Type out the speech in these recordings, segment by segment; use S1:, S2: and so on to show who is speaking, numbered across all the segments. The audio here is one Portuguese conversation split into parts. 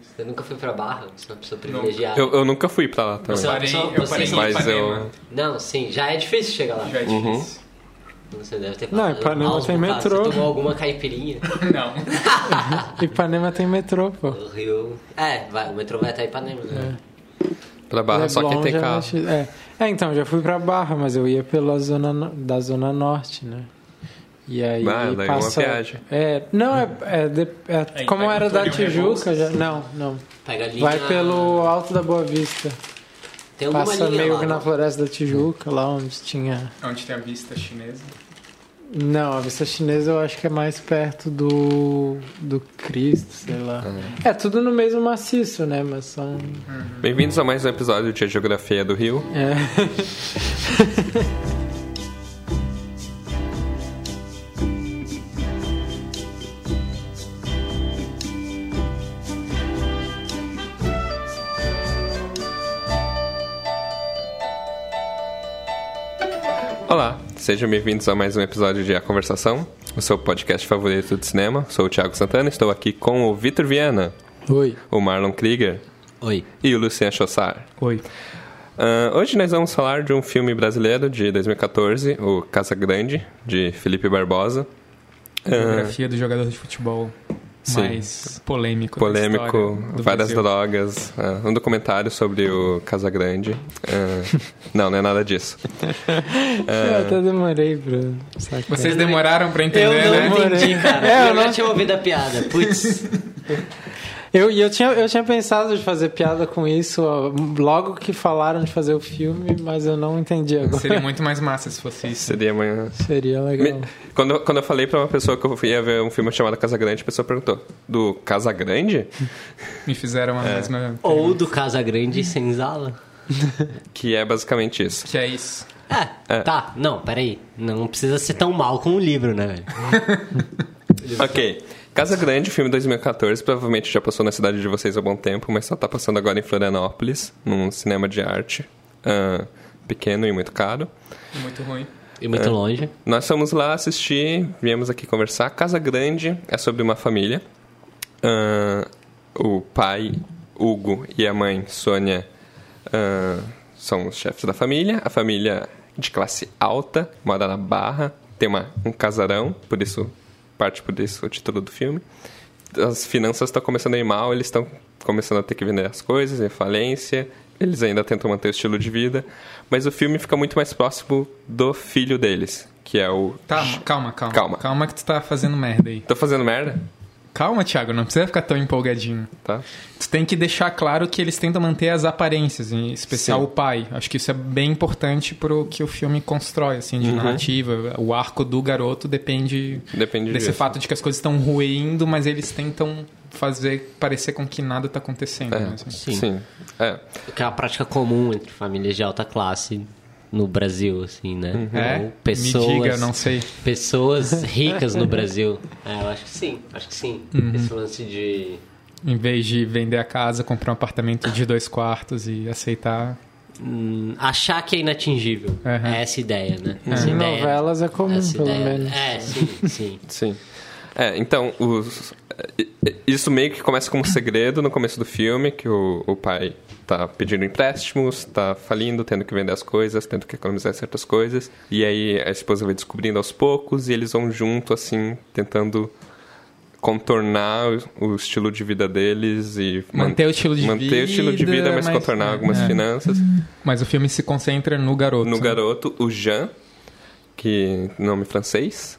S1: Você nunca foi pra Barra? Você é uma pessoa privilegiada.
S2: Eu, eu nunca fui pra lá também.
S1: Você é uma
S3: parei-
S1: pessoa-
S3: eu
S1: você
S3: parei
S1: é uma-
S2: Mas
S3: Ipanema.
S2: eu-
S1: Não, sim, já é difícil chegar lá.
S3: Já é
S2: Uhum.
S3: difícil.
S1: Você deve ter
S4: Não, Ipanema tem metrô.
S1: Você tomou alguma caipirinha
S3: Não.
S4: Ipanema tem metrô, pô.
S1: no Rio. É, vai, o metrô vai até Ipanema, né?
S2: Pra Barra, só quem
S4: Leblon
S2: tem carro.
S4: É. é, então, já fui pra Barra, mas eu ia pela zona da Zona Norte, né? E aí
S2: Ah, daí é uma
S4: passa...
S2: viagem.
S4: É, não, é, é, de- é-
S3: Aí
S4: como era da Tijuca, já, não, não.
S1: Pega a linha...
S4: Vai pelo Alto da Boa Vista.
S1: Tem alguma
S4: Passa
S1: linha
S4: meio
S1: lá,
S4: que na? Floresta da Tijuca, lá onde tinha...
S3: Onde tem a vista chinesa.
S4: Não, a vista chinesa eu acho que é mais perto do, do Cristo, sei lá. É, tudo no mesmo maciço, né? Mas são...
S2: Bem-vindos a mais um episódio de Geografia do Rio.
S4: É.
S2: Olá, sejam bem-vindos a mais um episódio de A Conversação, o seu podcast favorito de cinema. Sou o Thiago Santana, estou aqui com o Vitor Viana,
S4: Oi.
S2: o Marlon Krieger
S1: Oi.
S2: e o Lucian Chossar.
S3: Oi.
S2: Ah, hoje nós vamos falar de um filme brasileiro de 2014, o Casa Grande, de Felipe Barbosa. Ah,
S3: Biografia do jogador de futebol
S2: Sim.
S3: mais polêmico.
S2: polêmico, várias
S3: Brasil.
S2: drogas, ah, um documentário sobre o Casagrande. Ah, não, não é nada disso.
S4: Eu até demorei pra sacar.
S3: Vocês demoraram pra entender,
S1: Eu não
S3: né?
S1: entendi, cara.
S4: É, eu
S1: eu
S4: não-
S1: já tinha ouvido a piada. Putz.
S4: Eu, eu, tinha, eu tinha pensado de fazer piada com isso ó, logo que falaram de fazer o filme, mas eu não entendi agora.
S3: Seria muito mais massa se fosse isso.
S2: Seria amanhã.
S4: Seria legal.
S2: Me- Quando, eu- quando eu falei pra uma pessoa que eu ia ver um filme chamado Casa Grande, a pessoa perguntou: Do Casa Grande?
S3: Me fizeram a mesma.
S1: Ou do Casa Grande sem Zala.
S2: Que é basicamente isso.
S3: Que é isso.
S1: É, tá. Não, peraí. Não precisa ser tão mal como o livro, né, velho?
S2: Ok. Casa Grande, filme 2014, provavelmente já passou na cidade de vocês há bom tempo, mas só tá passando agora em Florianópolis, num cinema de arte. ah, pequeno e muito caro.
S3: Muito ruim.
S1: E muito longe.
S2: Nós fomos lá assistir, viemos aqui conversar. Casa Grande é sobre uma família. Ah, o pai, Hugo, e a mãe, Sônia, ah, são os chefes da família. A família de classe alta, mora na Barra, tem uma, um casarão, por isso, parte por isso o título do filme. As finanças estão começando a ir mal, eles estão começando a ter que vender as coisas, em falência. Eles ainda tentam manter o estilo de vida, mas o filme fica muito mais próximo do filho deles, que é o
S3: Tá, calma, calma.
S2: Calma.
S3: Calma que tu tá fazendo merda aí.
S2: Tô fazendo merda?
S3: Calma, Thiago, não precisa ficar tão empolgadinho.
S2: Tá.
S3: Tu tem que deixar claro que eles tentam manter as aparências, em especial
S2: Sim.
S3: o pai. Acho que isso é bem importante pro que o filme constrói, assim,
S2: Uhum.
S3: de narrativa. O arco do garoto depende
S2: Depende
S3: desse
S2: disso.
S3: fato de que as coisas estão ruindo, mas eles tentam fazer parecer com que nada tá acontecendo. né, assim.
S1: Sim.
S2: Sim. É.
S1: Que é uma prática comum entre famílias de alta classe no Brasil, assim, né?
S3: É?
S1: Ou pessoas,
S3: Me diga, não sei.
S1: pessoas ricas no Brasil. É, eu acho que sim, acho que sim.
S3: Uhum.
S1: Esse lance de.
S3: Em vez de vender a casa, comprar um apartamento de dois quartos e aceitar.
S1: hum, achar que é inatingível.
S3: Uhum.
S1: É essa ideia, né?
S3: Uhum.
S1: Essa
S4: Em
S1: ideia,
S4: novelas é comum,
S1: essa
S4: pelo
S1: ideia-
S4: menos.
S1: É, sim, sim.
S2: Sim. É, então, os, isso meio que começa como um segredo no começo do filme, que o, o pai tá pedindo empréstimos, tá falindo, tendo que vender as coisas, tendo que economizar certas coisas. E aí a esposa vai descobrindo aos poucos e eles vão junto, assim, tentando contornar o, estilo de vida deles e
S3: Manter o estilo de
S2: manter o estilo de
S3: vida,
S2: vida, mas,
S3: mas-
S2: contornar algumas
S3: é.
S2: finanças.
S3: Mas o filme se concentra no garoto.
S2: No
S3: né?
S2: garoto, o Jean, que nome francês,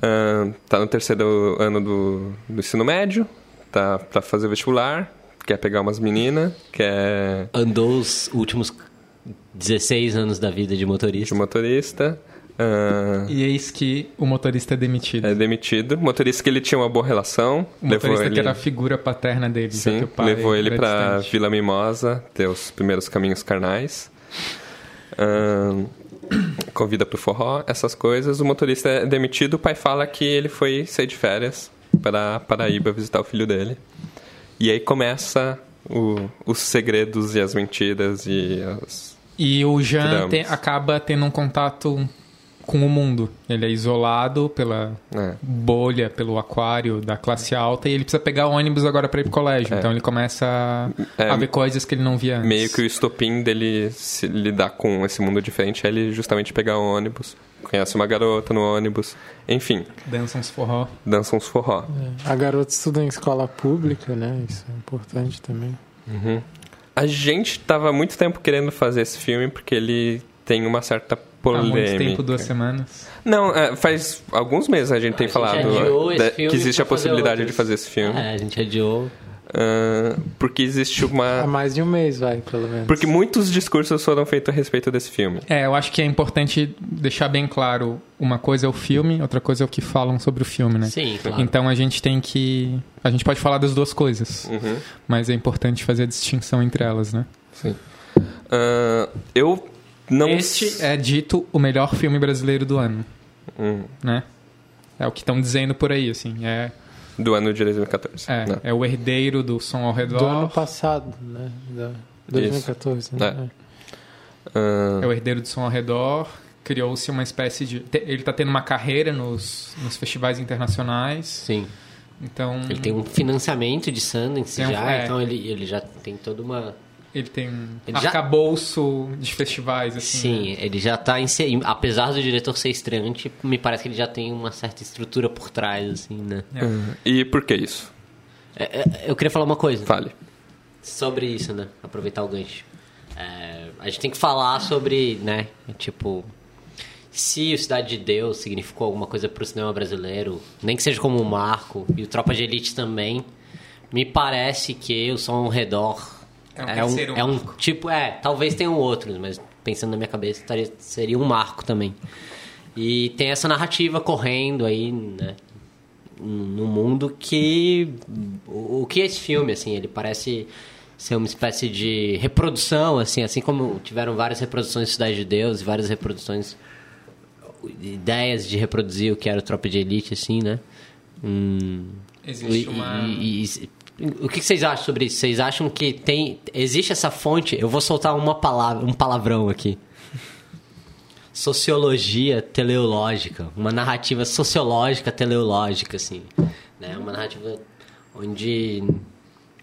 S2: ah, tá no terceiro ano do, do ensino médio, tá pra fazer vestibular, quer pegar umas meninas, quer
S1: Andou os últimos 16 anos da vida de motorista.
S2: de motorista, ah,
S3: E eis que o motorista é demitido.
S2: é demitido. Motorista que ele tinha uma boa relação,
S3: o
S2: levou
S3: motorista
S2: ele,
S3: que era a figura paterna dele.
S2: sim,
S3: que o pai
S2: levou ele
S3: distante.
S2: Vila Mimosa, ter os primeiros caminhos carnais. Ah, convida pro forró, essas coisas. O motorista é demitido, o pai fala que ele foi sair de férias para Paraíba visitar o filho dele. E aí começa o- os segredos e as mentiras e as...
S3: E o Jean te- acaba tendo um contato com o mundo. Ele é isolado pela
S2: É.
S3: bolha, pelo aquário da classe alta e ele precisa pegar ônibus agora para ir pro colégio. Então ele começa a,
S2: É.
S3: a ver coisas que ele não via antes.
S2: Meio que o estopim dele se lidar com esse mundo diferente é ele justamente pegar o ônibus, conhece uma garota no ônibus, enfim,
S3: Dança uns forró.
S2: dança uns forró.
S4: A garota estuda em escola pública, né? Isso é importante também.
S2: A gente tava há muito tempo querendo fazer esse filme porque ele tem uma certa
S3: Há
S2: polêmica.
S3: muito tempo, duas semanas.
S2: Não, é, faz alguns meses a gente tem
S1: A gente
S2: falado
S1: esse
S2: da- que existe a
S1: fazer
S2: possibilidade
S1: outros.
S2: de fazer esse filme.
S1: É, a gente adiou.
S2: Ah, porque existe
S4: Há
S2: uma.
S4: mais de um mês, vai, pelo menos.
S2: Porque muitos discursos foram feitos a respeito desse filme.
S3: É, eu acho que é importante deixar bem claro uma coisa é o filme, outra coisa é o que falam sobre o filme, né?
S1: Sim, claro.
S3: Então a gente tem que. A gente pode falar das duas coisas,
S2: Uhum.
S3: mas é importante fazer a distinção entre elas, né?
S2: Sim. Ah, eu não.
S3: Este é dito o melhor filme brasileiro do ano,
S2: Hum,
S3: né? É o que estão dizendo por aí, assim. É,
S2: do ano de 2014.
S3: é,
S2: né?
S3: é o herdeiro do som ao redor.
S4: Do ano passado, né? Da 2014, né?
S2: É. Ah,
S3: É o herdeiro do som ao redor. Criou-se uma espécie de. Ele está tendo uma carreira nos, nos festivais internacionais.
S1: Sim.
S3: Então.
S1: Ele tem um financiamento de Sundance
S3: Tem um-
S1: já,
S3: é.
S1: então ele, ele já tem toda uma...
S3: Ele tem um
S1: Ele já-
S3: arcabouço de festivais, assim.
S1: Sim,
S3: né?
S1: ele já tá inserido. Apesar do diretor ser estreante, me parece que ele já tem uma certa estrutura por trás, assim, né?
S2: E por que isso?
S1: É, é, eu queria falar uma coisa
S2: Fale.
S1: sobre isso, né? Aproveitar o gancho. É, a gente tem que falar sobre, né? Tipo, se o Cidade de Deus significou alguma coisa pro cinema brasileiro, nem que seja como um marco, e o Tropa de Elite também, me parece que o Som ao Redor
S3: É um
S1: é um, é um
S3: marco.
S1: tipo, é, talvez tenham outros, mas pensando na minha cabeça, estaria- seria um marco também. E tem essa narrativa correndo aí, né? no mundo que o o que é esse filme assim ele parece ser uma espécie de reprodução assim assim como tiveram várias reproduções de Cidade de Deus e várias reproduções ideias de reproduzir o que era o Tropa de Elite assim né Hum,
S3: Existe
S1: e-
S3: uma-
S1: e- e- o que vocês acham sobre isso vocês acham que tem existe essa fonte eu vou soltar uma palavra um palavrão aqui sociologia teleológica, uma narrativa sociológica teleológica, assim, né? Uma narrativa onde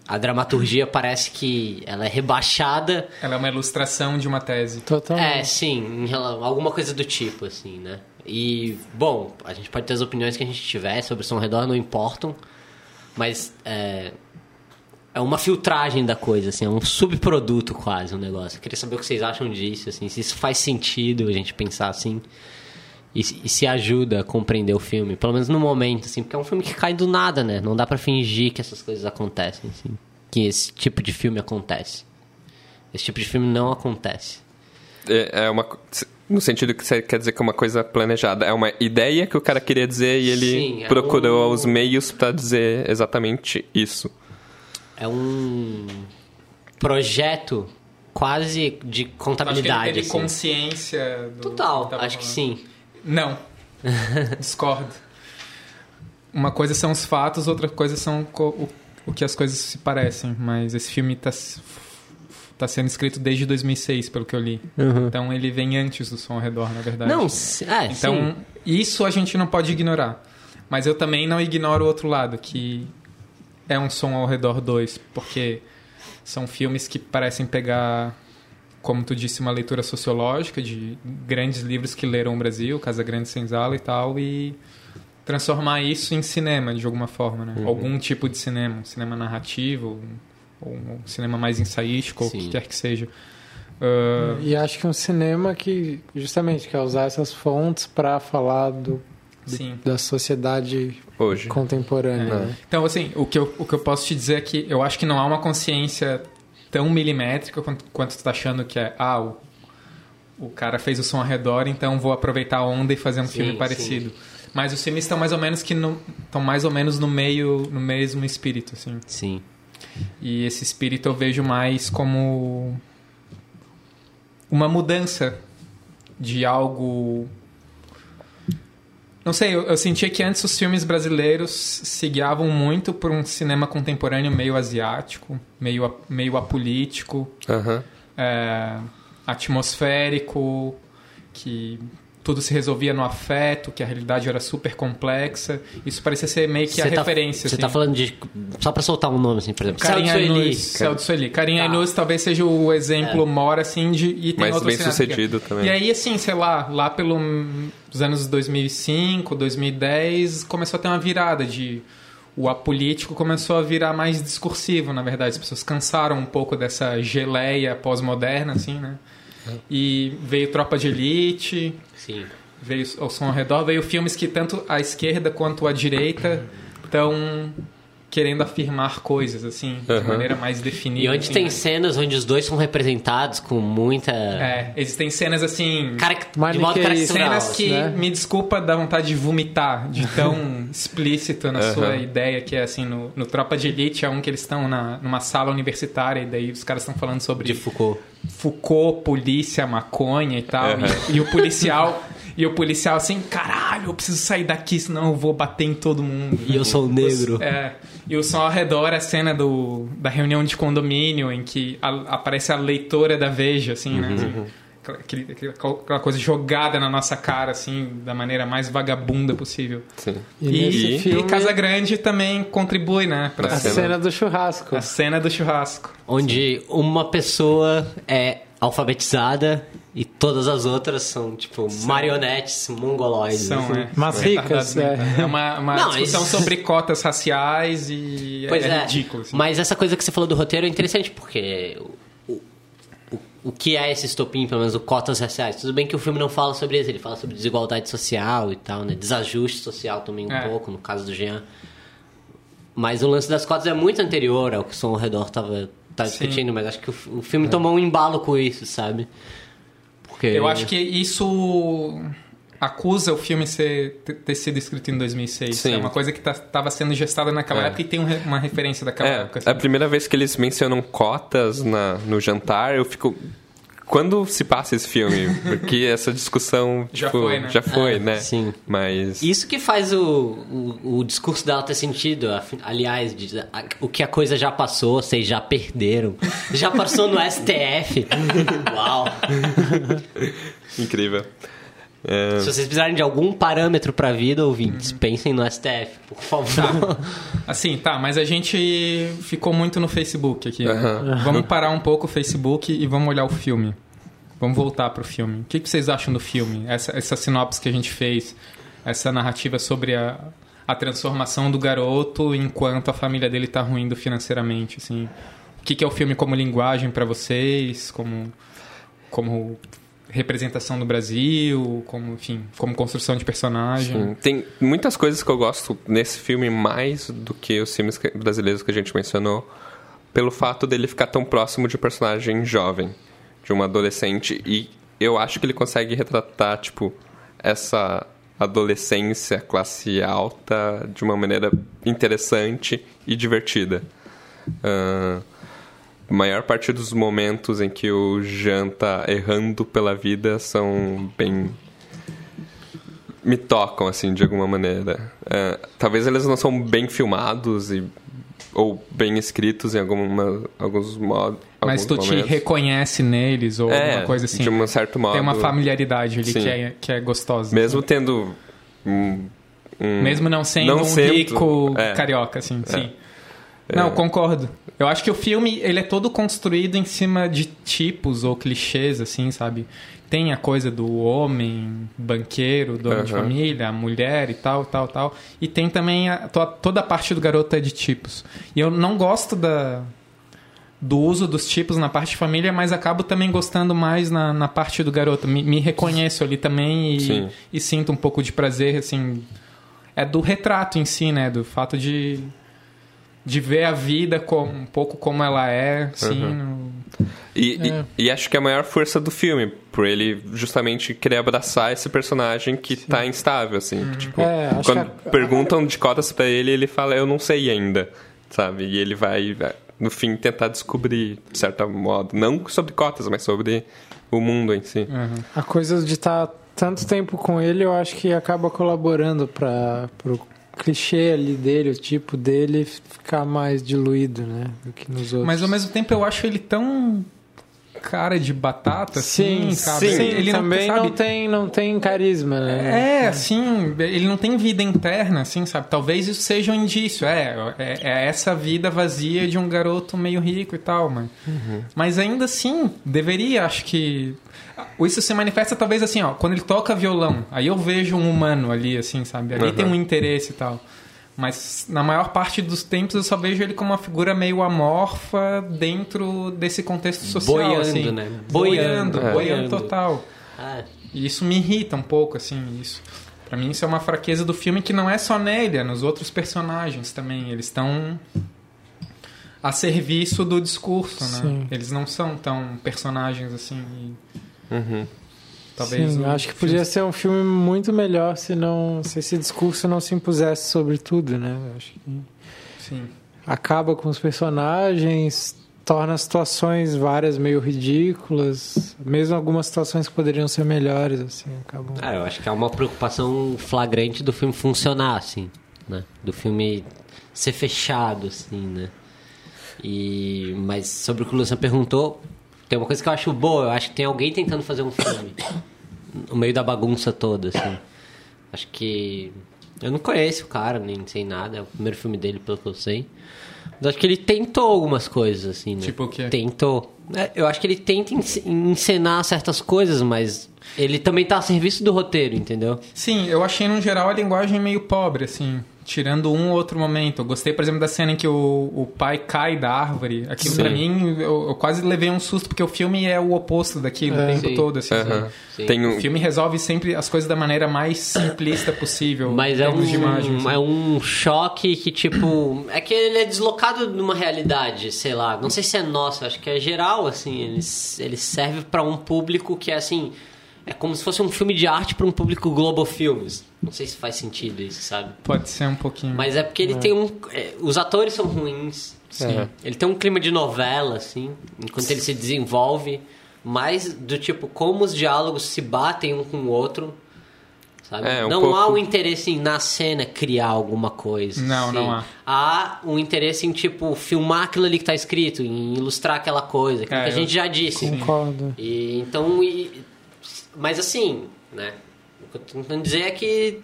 S1: a dramaturgia parece que ela é rebaixada.
S3: Ela é uma ilustração de uma tese.
S4: Totalmente.
S1: É, sim, alguma coisa do tipo, assim, né? E, bom, a gente pode ter as opiniões que a gente tiver sobre o som ao redor, não importam, mas é, é uma filtragem da coisa, assim, é um subproduto quase o negócio. Eu queria saber o que vocês acham disso, assim, se isso faz sentido a gente pensar assim e, se- e se ajuda a compreender o filme, pelo menos no momento, assim, porque é um filme que cai do nada, né? Não dá pra fingir que essas coisas acontecem, assim, que esse tipo de filme acontece. Esse tipo de filme não acontece.
S2: É, é uma. No sentido que você quer dizer que é uma coisa planejada. É uma ideia que o cara queria dizer e ele
S1: Sim, é
S2: procurou
S1: um-
S2: os meios pra dizer exatamente isso.
S1: É um projeto quase de
S3: Acho que
S1: contabilidade.
S3: ele teve
S1: assim.
S3: consciência do
S1: Total,
S3: que tava
S1: acho que sim.
S3: Não. Discordo. Uma coisa são os fatos, outra coisa são o, o que as coisas se parecem. Mas esse filme está tá sendo escrito desde 2006, pelo que eu li. Então ele vem antes do som ao redor, na verdade.
S1: Não, é,
S3: Então,
S1: sim.
S3: isso a gente não pode ignorar. Mas eu também não ignoro o outro lado, que é um som ao redor 2, porque são filmes que parecem pegar, como tu disse, uma leitura sociológica de grandes livros que leram o Brasil, Casa Grande Senzala e tal, e transformar isso em cinema, de alguma forma, né? Algum tipo de cinema, um cinema narrativo, ou um cinema mais ensaístico, ou o que
S1: Sim.
S3: quer que seja. Ah,
S4: E acho que um cinema que justamente quer usar essas fontes para falar do,
S3: sim.
S4: da sociedade
S2: Hoje.
S4: contemporânea. né?
S3: Então, assim, o que, eu, o que eu posso te dizer é que eu acho que não há uma consciência tão milimétrica quanto, quanto tu tá achando que é, ah, o, o cara fez o som ao redor, então vou aproveitar a onda e fazer um
S1: Sim,
S3: filme
S1: sim.
S3: parecido. Mas os filmes estão mais ou menos que no, estão mais ou menos no meio, no mesmo espírito, assim.
S1: Sim.
S3: E esse espírito eu vejo mais como uma mudança de algo. Não sei, eu, eu sentia que antes os filmes brasileiros se guiavam muito por um cinema contemporâneo meio asiático, meio, meio apolítico,
S2: Aham.
S3: é, atmosférico, que tudo se resolvia no afeto, que a realidade era super complexa. Isso parecia ser meio que a
S1: Você tá-
S3: referência.
S1: Você
S3: assim.
S1: tá falando de. Só pra soltar um nome, assim, por exemplo.
S3: Carinha. Inus, Celso Sueli. Carinha
S1: Tá.
S3: Inus talvez seja o exemplo
S1: É.
S3: maior, assim, de... E tem
S2: Mais
S3: outros
S2: bem sucedido também.
S3: E aí, assim, sei lá, lá pelos anos 2005, 2010, começou a ter uma virada de... O apolítico começou a virar mais discursivo, na verdade. As pessoas cansaram um pouco dessa geleia pós-moderna, assim, né? E veio Tropa de Elite,
S1: Sim.
S3: veio o som ao redor, veio filmes que tanto a esquerda quanto a direita estão querendo afirmar coisas, assim, de maneira mais definida.
S1: E onde
S3: assim,
S1: tem
S3: né?
S1: cenas onde os dois são representados com muita.
S3: É, existem cenas assim.
S1: Cara, de modo caricatural.
S3: Cenas que,
S4: né?
S3: me desculpa, dá vontade de vomitar, de tão explícita na sua ideia, que é assim, no, no Tropa de Elite é um que eles estão na, numa sala universitária e daí os caras estão falando sobre
S1: De Foucault.
S3: Foucault, polícia, maconha e tal. E, e o policial. E o policial assim, caralho, eu preciso sair daqui, senão eu vou bater em todo mundo.
S1: E eu sou negro.
S3: É, e o som ao redor é a cena do, da reunião de condomínio em que a- aparece a leitora da Veja, assim, né? Assim, aquela- aquele- aquela, aquela coisa jogada na nossa cara, assim, da maneira mais vagabunda possível.
S2: Sim.
S4: E,
S3: E, e
S4: filme,
S3: Casa Grande também contribui, né? Pra
S4: a
S2: cena-
S4: cena do churrasco.
S3: a cena do churrasco.
S1: Onde uma pessoa é alfabetizada e todas as outras são, tipo, marionetes mongoloides.
S3: São,
S1: assim.
S3: é,
S4: Mas
S3: são
S4: ricas, é.
S3: né? É uma, uma
S1: Não,
S3: discussão
S1: isso-
S3: sobre cotas raciais e
S1: Pois
S3: é,
S1: é,
S3: ridículo. assim.
S1: Mas essa coisa que você falou do roteiro é interessante, porque o, o, o que é esse estopim, pelo menos o cotas raciais? Tudo bem que o filme não fala sobre isso, ele fala sobre desigualdade social e tal, né? Desajuste social também um
S3: É.
S1: pouco, no caso do Jean. Mas o lance das cotas é muito anterior ao que o Som ao Redor tava, tá discutindo, mas acho que o, o filme tomou um embalo com isso, sabe? Porque...
S3: Eu acho que isso acusa o filme ser, ter- sido escrito em 2006.
S2: Sim.
S3: É uma coisa que estava sendo gestada naquela
S2: É.
S3: época e tem um uma referência daquela
S2: É,
S3: época. assim.
S2: a primeira vez que eles mencionam cotas na, no jantar, eu fico. Quando se passa esse filme? Porque essa discussão
S3: Já
S2: tipo,
S3: foi, né?
S2: já foi,
S1: É,
S2: né?
S1: sim.
S2: Mas.
S1: Isso que faz o, o, o discurso dela ter sentido. Aliás, de- a- o que a coisa já passou, vocês já perderam. Já passou no STF. Uau!
S2: Incrível. É,
S1: Se vocês precisarem de algum parâmetro pra vida, ouvintes, pensem no STF, por favor.
S3: Assim, tá, mas a gente ficou muito no Facebook aqui.
S2: Aham.
S3: Vamos parar um pouco o Facebook e vamos olhar o filme. Vamos voltar pro filme. O que, que vocês acham do filme? Essa, essa sinopse que a gente fez, essa narrativa sobre a, a transformação do garoto enquanto a família dele tá ruindo financeiramente, assim. O que, que é o filme como linguagem pra vocês, como como representação do Brasil, como, enfim, como construção de personagem.
S2: Sim. Tem muitas coisas que eu gosto nesse filme mais do que os filmes brasileiros que a gente mencionou, pelo fato dele ficar tão próximo de um personagem jovem, de uma adolescente, e eu acho que ele consegue retratar, tipo, essa adolescência classe alta de uma maneira interessante e divertida. Ah, a maior parte dos momentos em que o Jean tá errando pela vida são bem me tocam, assim, de alguma maneira. É, talvez eles não são bem filmados e, ou bem escritos em alguma, alguns modos.
S3: Mas tu te reconhece neles ou
S2: é,
S3: alguma coisa assim.
S2: de um certo modo.
S3: Tem uma familiaridade ali
S2: Sim.
S3: que é, que é gostosa.
S2: Mesmo tendo um, um-
S3: Mesmo não sendo
S2: não
S3: um
S2: sendo-
S3: rico
S2: é.
S3: carioca, assim, sim.
S2: É.
S3: Não, concordo. Eu acho que o filme, ele é todo construído em cima de tipos ou clichês, assim, sabe? Tem a coisa do homem banqueiro, dono de
S2: Aham.
S3: família, a mulher e tal, tal, tal. E tem também a, to- toda a parte do garoto é de tipos. E eu não gosto da, do uso dos tipos na parte de família, mas acabo também gostando mais na, na parte do garoto. Me, me reconheço ali também e, e sinto um pouco de prazer, assim. É do retrato em si, né? Do fato de, de ver a vida como, um pouco como ela é, assim. no-
S2: E, e- e acho que é a maior força do filme, por ele justamente querer abraçar esse personagem que tá instável, assim. que, tipo,
S4: É,
S2: quando
S4: a-
S2: perguntam de cotas pra ele, ele fala, eu não sei ainda, sabe? E ele vai, vai, no fim, tentar descobrir, de certo modo. Não sobre cotas, mas sobre o mundo em si.
S3: Uhum.
S4: A coisa de estar tanto tempo com ele, eu acho que acaba colaborando para pro clichê ali dele, o tipo dele ficar mais diluído, né, do que nos outros.
S3: Mas ao mesmo tempo eu acho ele tão cara de batata,
S4: Sim,
S3: assim, sabe?
S4: sim.
S3: Ele
S4: também
S3: não, sabe?
S4: não tem, não tem carisma, né?
S3: É, assim, ele não tem vida interna, assim, sabe? Talvez isso seja um indício. É, é, é essa vida vazia de um garoto meio rico e tal, mas, mas ainda assim, deveria, acho que. Isso se manifesta talvez assim, ó, quando ele toca violão, aí eu vejo um humano ali, assim, sabe? Ali
S2: Uhum.
S3: tem um interesse e tal. Mas na maior parte dos tempos eu só vejo ele como uma figura meio amorfa dentro desse contexto social.
S1: Boiando,
S3: assim.
S1: né?
S3: Boiando,
S1: Boiando,
S3: boiando,
S1: boiando.
S3: total.
S1: Ah,
S3: E isso me irrita um pouco, assim, isso. Pra mim isso é uma fraqueza do filme que não é só nele, é nos outros personagens também. Eles estão a serviço do discurso, né?
S4: Sim.
S3: Eles não são tão personagens assim. e
S2: Uhum.
S3: Talvez
S4: Sim,
S3: o
S4: acho que
S3: filme-
S4: podia ser um filme muito melhor se não se esse discurso não se impusesse sobre tudo, né? Acho que
S3: Sim.
S4: acaba com os personagens, torna as situações várias meio ridículas, mesmo algumas situações que poderiam ser melhores, assim, acabam.
S1: Ah, eu acho que é uma preocupação flagrante do filme funcionar, assim, né? Do filme ser fechado, assim, né? E... Mas sobre o que o Luciano perguntou, tem uma coisa que eu acho boa, eu acho que tem alguém tentando fazer um filme no meio da bagunça toda, assim. Acho que... Eu não conheço o cara, nem sei nada, é o primeiro filme dele, pelo que eu sei. Mas acho que ele tentou algumas coisas, assim, né?
S3: Tipo o quê?
S1: Tentou. É, Eu acho que ele tenta ence- encenar certas coisas, mas ele também tá a serviço do roteiro, entendeu?
S3: Sim, eu achei no geral a linguagem meio pobre, assim. Tirando um ou outro momento. Eu gostei, por exemplo, da cena em que o, o pai cai da árvore. Aquilo
S2: Sim.
S3: pra mim, eu, eu quase levei um susto, porque o filme é o oposto daquilo
S4: É.
S3: o tempo
S1: Sim.
S3: todo, assim. Sabe?
S1: Sim.
S2: Tem
S3: O
S2: um,
S3: filme resolve sempre as coisas da maneira mais simplista possível.
S1: Mas
S3: em
S1: é
S3: termos
S1: um,
S3: de imagem, assim.
S1: é um choque que, tipo. É que ele é deslocado numa realidade, sei lá. Não sei se é nossa, acho que é geral, assim. Ele, ele serve pra um público que é assim. É como se fosse um filme de arte pra um público Global Filmes. Não sei se faz sentido isso, sabe?
S3: Pode ser um pouquinho.
S1: Mas é porque ele tem um. é, os atores são ruins.
S2: Sim.
S1: Ele tem um clima de novela, assim, enquanto ele se desenvolve. Mais do tipo, como os diálogos se batem um com o outro. Sabe?
S2: É, um
S1: não
S2: pouco-
S1: há um interesse em, na cena, criar alguma coisa.
S3: Não,
S1: assim.
S3: não há.
S1: Há um interesse em, tipo, filmar aquilo ali que tá escrito, em ilustrar aquela coisa, aquilo
S3: É,
S1: que a gente já disse.
S4: Concordo.
S1: E, então, e- mas assim, né? O que eu tô tentando dizer é que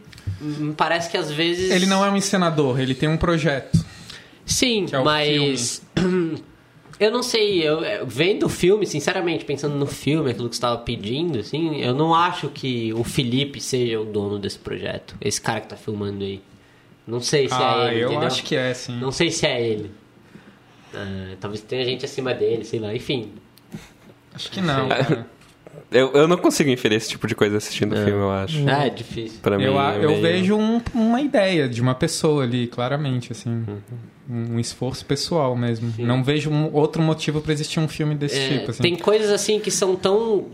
S1: parece que às vezes.
S3: Ele não é um encenador, ele tem um projeto.
S1: Sim,
S3: que é o
S1: mas. Eu não sei, eu, eu- vendo o filme, sinceramente, pensando no filme, aquilo que você estava pedindo, assim, eu não acho que o Felipe seja o dono desse projeto. Esse cara que tá filmando aí. Não sei se
S3: ah,
S1: é ele.
S3: eu
S1: entendeu?
S3: acho que é, sim.
S1: Não sei se é ele. Ah, talvez tenha gente acima dele, sei lá, enfim.
S3: Acho que não, cara.
S2: Eu, eu não consigo inferir esse tipo de coisa assistindo o
S1: É.
S2: filme, eu acho.
S1: Ah, é difícil.
S2: Pra mim,
S3: Eu, a-
S2: é
S3: eu
S2: meio-
S3: vejo um- uma ideia de uma pessoa ali, claramente, assim. Um esforço pessoal mesmo. Não vejo um outro motivo pra existir um filme desse
S1: É,
S3: tipo, assim.
S1: Tem coisas assim que são tão.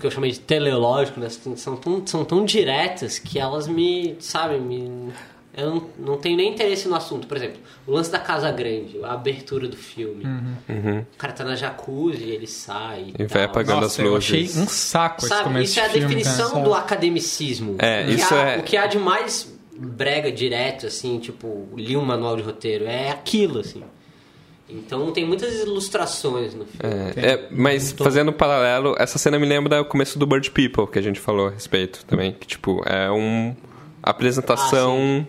S1: que eu chamei de teleológico, né? São tão, são tão diretas que elas me. sabe, me. Eu não, não tenho nem interesse no assunto. Por exemplo, o lance da Casa Grande, a abertura do filme.
S2: Uhum.
S1: O cara tá na jacuzzi, ele sai.
S2: E vai
S1: tal.
S2: apagando
S3: Nossa,
S2: as
S3: eu
S2: luzes.
S3: achei um saco esse
S1: Sabe,
S3: começo
S1: isso é a
S3: filme,
S1: definição
S3: cara.
S1: do academicismo.
S2: É,
S1: o que
S2: isso
S1: há,
S2: é-
S1: O que há de mais brega direto, assim, tipo, li um manual de roteiro, é aquilo, assim. Então tem muitas ilustrações no filme.
S2: É, é, mas fazendo um paralelo, essa cena me lembra o começo do Bird People, que a gente falou a respeito também. Que, tipo, é um apresentação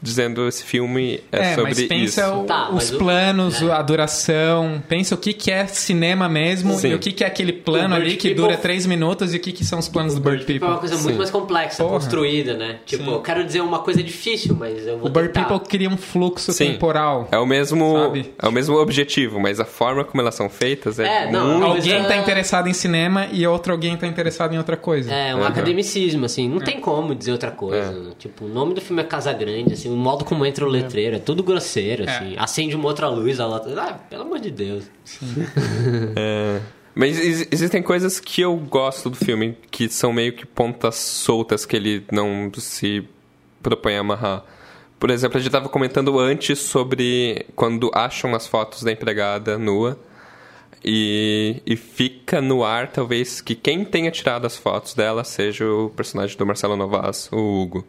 S2: dizendo esse filme é,
S3: É,
S2: sobre
S3: mas pensa
S2: isso.
S3: o-
S1: Tá,
S3: os
S1: o-
S3: planos,
S1: né?
S3: a duração. Pensa o que, que é cinema mesmo
S2: Sim.
S3: e o que, que é aquele plano ali que
S1: People-
S3: dura três minutos e o que, que são os planos do Bird
S1: é
S3: People.
S1: uma coisa muito
S2: Sim.
S1: mais complexa,
S3: Porra.
S1: construída, né? Tipo,
S3: Sim.
S1: eu quero dizer uma coisa difícil, mas eu vou
S3: O Bird
S1: tentar.
S3: People cria um fluxo
S2: Sim.
S3: temporal.
S2: É o mesmo
S3: Sabe?
S2: é o mesmo objetivo, mas a forma como elas são feitas é,
S1: É, não,
S2: muito...
S1: Mas
S3: Alguém
S1: é-
S3: tá interessado em cinema e outro alguém tá interessado em outra coisa.
S1: É, um
S2: Uhum.
S1: academicismo, assim, não tem como dizer outra coisa. né? Tipo, o nome do filme é Casa Grande, assim, o modo como entra o letreiro, é tudo grosseiro, assim. Acende uma outra luz, a outra... Ah, pelo amor de Deus.
S2: É. Mas ex- existem coisas que eu gosto do filme, que são meio que pontas soltas que ele não se propõe a amarrar. Por exemplo, a gente estava comentando antes sobre quando acham as fotos da empregada nua e, e fica no ar, talvez, que quem tenha tirado as fotos dela seja o personagem do Marcelo Novas, o Hugo.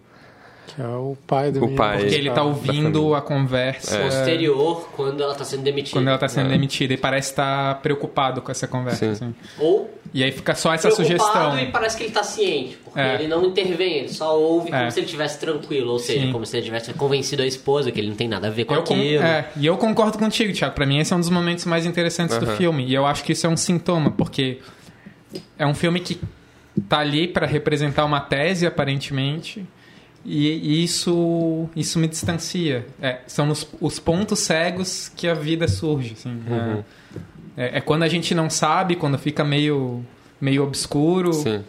S4: Que é o pai do
S2: O
S4: menino
S2: pai.
S3: Porque ele tá ouvindo a conversa
S1: Posterior, quando ela tá sendo demitida.
S3: quando ela tá sendo
S2: É.
S3: demitida e parece estar preocupado com essa conversa.
S2: Sim.
S3: assim.
S1: Ou
S3: E aí fica só essa
S1: preocupado
S3: sugestão.
S1: e parece que ele tá ciente. Porque
S3: É.
S1: ele não intervém, ele só ouve como
S3: É.
S1: se ele estivesse tranquilo. Ou seja,
S3: Sim.
S1: como se ele tivesse convencido a esposa que ele não tem nada a ver com
S3: Eu
S1: aquilo.
S3: é, e eu concordo contigo, Thiago. Pra mim, esse é um dos momentos mais interessantes do
S2: Aham.
S3: filme. E eu acho que isso é um sintoma, porque é um filme que tá ali pra representar uma tese, aparentemente. E, e isso, isso me distancia. É, são os, os pontos cegos que a vida surge. assim.
S2: Uhum.
S3: É, é- quando a gente não sabe, quando fica meio, meio obscuro.
S2: Sim.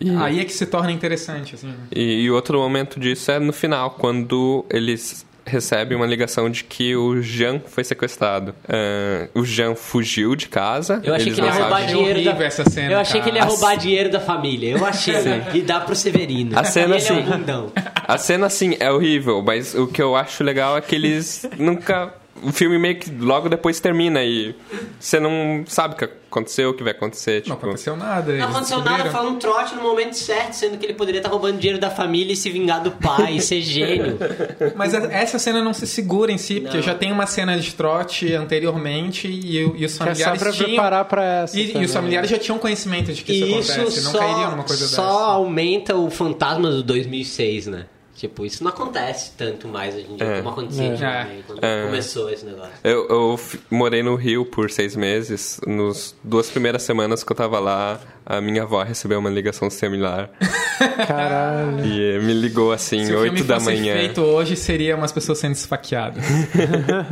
S2: E,
S3: Aí é que se torna interessante. Assim.
S2: e, e outro momento disso é no final, quando eles recebem uma ligação de que o Jean foi sequestrado. Ah, o Jean fugiu de casa.
S1: Eu achei
S2: eles
S1: que ele ia roubar
S2: sabem-
S1: dinheiro da...
S3: horrível essa cena,
S1: Eu achei que ele ia
S3: cara.
S1: roubar dinheiro da família. Eu achei. E dá pro Severino.
S2: A cena,
S1: e ele é um
S2: assim,
S1: bundão.
S2: A cena, assim, é horrível, mas o que eu acho legal é que eles nunca. O filme meio que logo depois termina e você não sabe o que aconteceu, o que vai acontecer.
S3: Não
S2: Tipo,
S3: aconteceu nada.
S1: Não aconteceu nada, foi um trote no momento certo, sendo que ele poderia estar roubando dinheiro da família e se vingar do pai, e ser gênio.
S3: Mas a- essa cena não se segura em si, porque
S1: Não.
S3: já tem uma cena de trote anteriormente e, o- e os
S4: Que é só
S3: familiares
S4: pra
S3: tinham...
S4: preparar pra essa.
S3: E, e os familiares já tinham conhecimento de que isso,
S1: isso
S3: acontece, não
S1: só,
S3: cairiam numa coisa
S1: só
S3: dessa.
S1: aumenta o fantasma do 2006, né? Tipo, isso não acontece tanto mais hoje em dia
S2: É.
S1: como acontecia
S4: É.
S1: quando
S2: É.
S1: começou esse negócio.
S2: Eu, eu morei no Rio por seis meses. Nos duas primeiras semanas que eu tava lá, a minha avó recebeu uma ligação similar.
S4: Caralho.
S2: e me ligou assim,
S3: Se
S2: oito da
S3: fosse
S2: manhã.
S3: feito hoje, seria umas pessoas sendo esfaqueadas.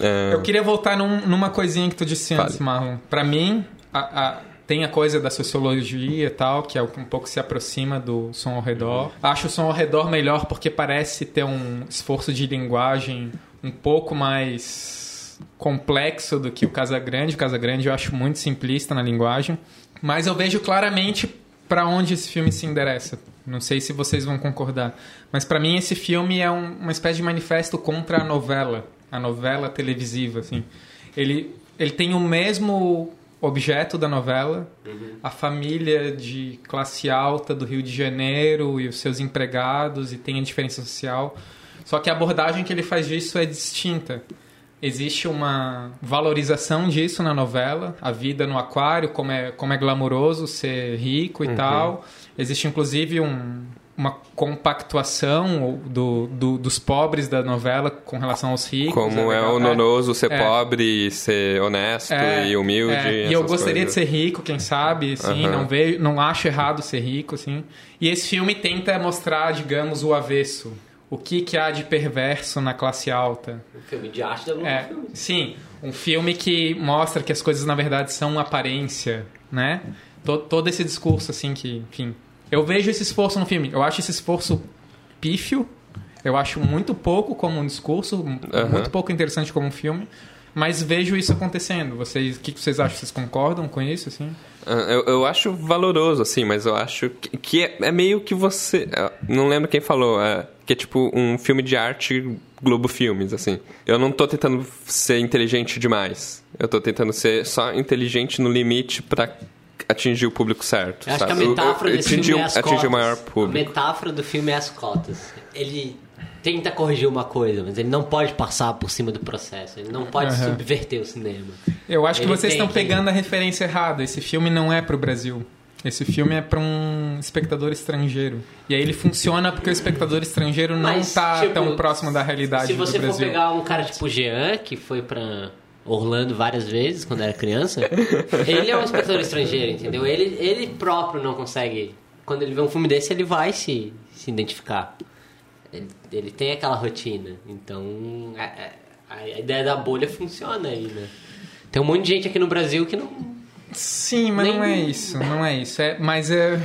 S2: É,
S3: Eu queria voltar num- numa coisinha que tu disse antes,
S2: Fale.
S3: Marlon. Pra mim, a- a- tem a coisa da sociologia e tal, que é um pouco se aproxima do som ao redor. Acho o som ao redor melhor porque parece ter um esforço de linguagem um pouco mais complexo do que o Casagrande. O Casagrande eu acho muito simplista na linguagem. Mas eu vejo claramente pra onde esse filme se endereça. Não sei se vocês vão concordar. Mas pra mim esse filme é um- uma espécie de manifesto contra a novela. A novela televisiva, assim. Ele, ele tem o mesmo objeto da novela, a família de classe alta do Rio de Janeiro e os seus empregados, e tem a diferença social. Só que a abordagem que ele faz disso é distinta. Existe uma valorização disso na novela, a vida no aquário, como é, como é glamouroso ser rico e tal. Existe inclusive um- uma compactuação do, do- dos pobres da novela com relação aos ricos.
S2: como é
S3: legal.
S2: o nonoso ser
S3: É.
S2: pobre, ser honesto
S3: É,
S2: e humilde.
S3: é. E eu gostaria
S2: coisas.
S3: de ser rico, quem sabe, assim,
S2: Aham.
S3: não vejo, não acho errado ser rico, assim. E esse filme tenta mostrar, digamos, o avesso. O que, que há de perverso na classe alta.
S1: Um filme de arte da Globo
S3: É, sim, um filme que mostra que as coisas na verdade são aparência, né? Todo, todo esse discurso assim que, enfim, eu vejo esse esforço no filme. Eu acho esse esforço pífio. Eu acho muito pouco como um discurso,
S2: Aham.
S3: muito pouco interessante como um filme. Mas vejo isso acontecendo. Vocês, o que vocês acham? Vocês concordam com isso, assim?
S2: Ah, Eu, eu acho valoroso, assim, mas eu acho que, que é, é meio que você. ah, Não lembro quem falou, é, que é tipo um filme de arte Globo Filmes, assim. Eu não tô tentando ser inteligente demais. Eu tô tentando ser só inteligente no limite pra atingir o público certo.
S1: Eu acho que a
S2: sabe? Eu-
S1: metáfora
S2: eu,
S1: desse
S2: atingir,
S1: filme é
S2: o-
S1: as cotas.
S2: o maior
S1: A
S2: público.
S1: metáfora do filme é as cotas. Ele tenta corrigir uma coisa, mas ele não pode passar por cima do processo. Ele não pode
S3: Aham.
S1: subverter o cinema.
S3: Eu acho que
S1: Ele
S3: vocês
S1: tem
S3: estão
S1: que-
S3: pegando a referência errada. Esse filme não é pro Brasil. Esse filme é para um espectador estrangeiro. E aí ele funciona porque o espectador estrangeiro não
S1: Mas,
S3: tá
S1: tipo,
S3: tão próximo da realidade
S1: Se
S3: do
S1: você for
S3: Brasil.
S1: pegar um cara tipo Jean, que foi pra Orlando várias vezes quando era criança, ele é um espectador estrangeiro, entendeu? Ele, ele próprio não consegue. Quando ele vê um filme desse, ele vai se, se identificar. Ele, ele tem aquela rotina. Então, a, a- a ideia da bolha funciona aí, né? Tem um monte de gente aqui no Brasil que não.
S3: Sim, mas
S1: Nem-
S3: não é isso, não é isso. É, mas é,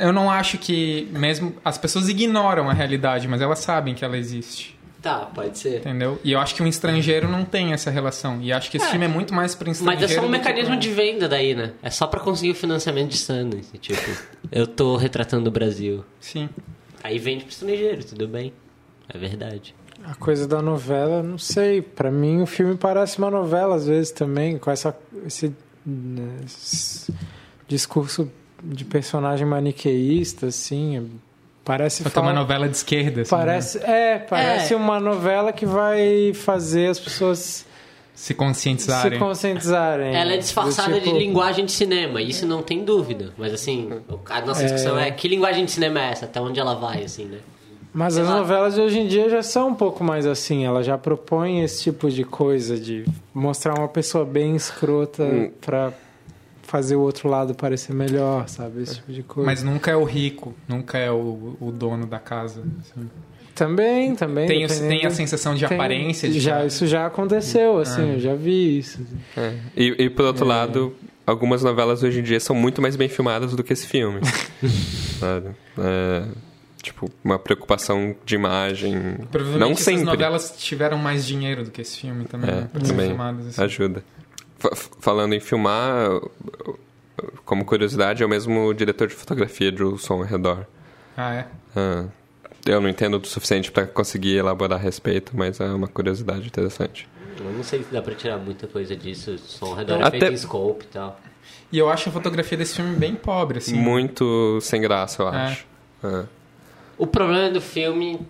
S3: eu não acho que mesmo as pessoas ignoram a realidade, mas elas sabem que ela existe,
S1: Tá, pode ser.
S3: entendeu? E eu acho que um estrangeiro não tem essa relação. E acho que esse
S1: É.
S3: filme é muito mais para estrangeiro.
S1: Mas é só um mecanismo
S3: pra-
S1: de venda daí, né? É só pra conseguir o financiamento de Sundance. Tipo, eu tô retratando o Brasil.
S3: Sim.
S1: Aí vende pro estrangeiro, tudo bem. É verdade.
S4: A coisa da novela, não sei. Pra mim, o filme parece uma novela às vezes também, com essa, esse, né, esse discurso de personagem maniqueísta, assim. Parece
S3: Só que é uma novela de esquerda. assim,
S4: Parece,
S3: né?
S4: é, parece
S1: É.
S4: uma novela que vai fazer as pessoas
S3: Se
S4: se
S3: conscientizarem.
S4: conscientizarem.
S1: Ela é disfarçada
S4: tipo-
S1: de linguagem de cinema, isso não tem dúvida. Mas assim, a nossa discussão é... que linguagem de cinema é essa? Até onde ela vai, assim, né?
S4: Mas
S1: Sei
S4: as
S1: lá.
S4: novelas de hoje em dia já são um pouco mais assim. Ela já propõe esse tipo de coisa, de mostrar uma pessoa bem escrota
S2: Hum.
S4: pra fazer o outro lado parecer melhor, sabe? Esse tipo de coisa.
S3: Mas nunca é o rico, nunca é o, o dono da casa. assim.
S4: Também, também.
S3: Tem, tem a sensação de
S4: tem-
S3: aparência. De
S4: já,
S3: que-
S4: isso já aconteceu, assim,
S3: Ah.
S4: eu já vi isso.
S2: É. E, e por outro
S4: É.
S2: lado, algumas novelas hoje em dia são muito mais bem filmadas do que esse filme. Sabe? É, tipo, uma preocupação de imagem.
S3: Provavelmente
S2: Não
S3: essas
S2: sempre.
S3: novelas tiveram mais dinheiro do que esse filme também,
S2: É,
S3: né?
S2: Também
S3: filmadas. assim.
S2: ajuda. Falando em filmar, como curiosidade, é o mesmo diretor de fotografia do Som ao Redor.
S3: Ah, é?
S2: Ah, eu não entendo o suficiente para conseguir elaborar a respeito, mas é uma curiosidade interessante.
S1: Eu não sei se dá pra tirar muita coisa disso. Som ao redor é
S2: Até-
S1: feito em scope e tal.
S3: E eu acho a fotografia desse filme bem pobre, assim.
S2: Muito sem graça, eu
S3: É.
S2: acho. Ah.
S1: O problema do filme,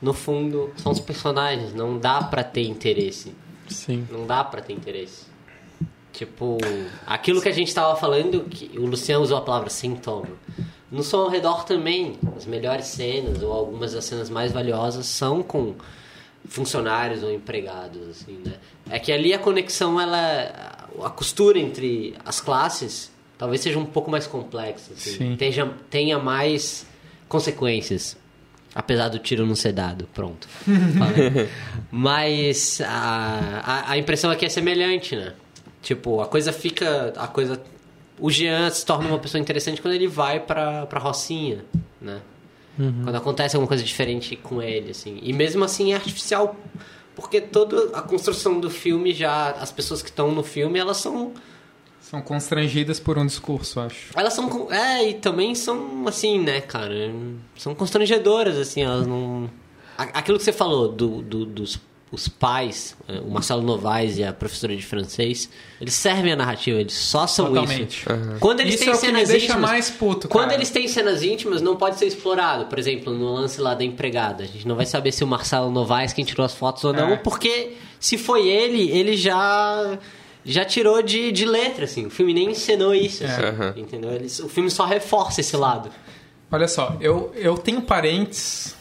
S1: no fundo, são os personagens. Não dá pra ter interesse.
S4: Sim.
S1: Não dá pra ter interesse. Tipo, aquilo que a gente tava falando, que o Luciano usou a palavra sintoma. No Som ao Redor também, as melhores cenas, ou algumas das cenas mais valiosas, são com funcionários ou empregados, assim, né? É que ali a conexão, ela... A costura entre as classes talvez seja um pouco mais complexa, assim.
S3: Sim.
S1: Tenha, tenha mais consequências. Apesar do tiro não ser dado, pronto. Mas a, a, a impressão aqui é semelhante, né? Tipo, a coisa fica. A coisa. O Jean se torna uma pessoa interessante quando ele vai pra, pra Rocinha, né? Quando acontece alguma coisa diferente com ele, assim. E mesmo assim é artificial. Porque toda a construção do filme já. As pessoas que estão no filme, elas são.
S3: São constrangidas por um discurso, acho.
S1: Elas são. É, e também são assim, né, cara? São constrangedoras, assim, elas não. Aquilo que você falou do, do- dos os pais, eh, o Marcelo Novaes e a professora de francês, eles servem a narrativa, eles só são
S3: Totalmente.
S1: isso. Quando eles
S3: Isso
S1: têm
S3: é o que me
S1: cenas
S3: deixa
S1: íntimas,
S3: mais puto,
S1: Quando
S3: cara.
S1: eles têm cenas íntimas, não pode ser explorado. Por exemplo, no lance lá da empregada. A gente não vai saber se o Marcelo Novaes quem tirou as fotos ou não,
S3: É.
S1: porque se foi ele, ele já já tirou de, de letra, assim. O filme nem encenou isso, assim,
S2: Aham.
S1: entendeu? Eles, o filme só reforça esse lado.
S3: Olha só, eu, eu tenho parentes